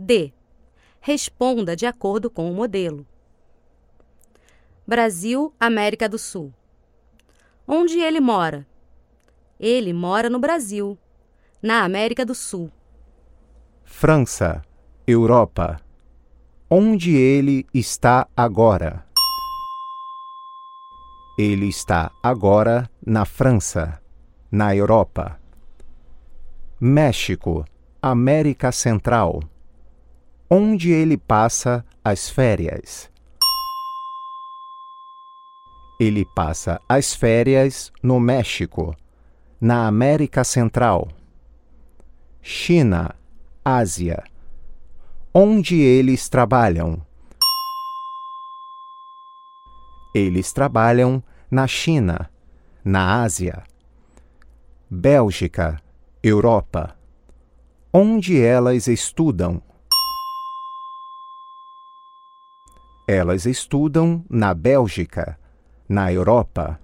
D. Responda de acordo com o modelo. Brasil, América do Sul. Onde ele mora? Ele mora no Brasil, na América do Sul. França, Europa. Onde ele está agora? Ele está agora na França, na Europa. México, América Central. Onde ele passa as férias? Ele passa as férias no México, na América Central. China, Ásia. Onde eles trabalham? Eles trabalham na China, na Ásia. Bélgica, Europa. Onde elas estudam? Elas estudam na Bélgica, na Europa.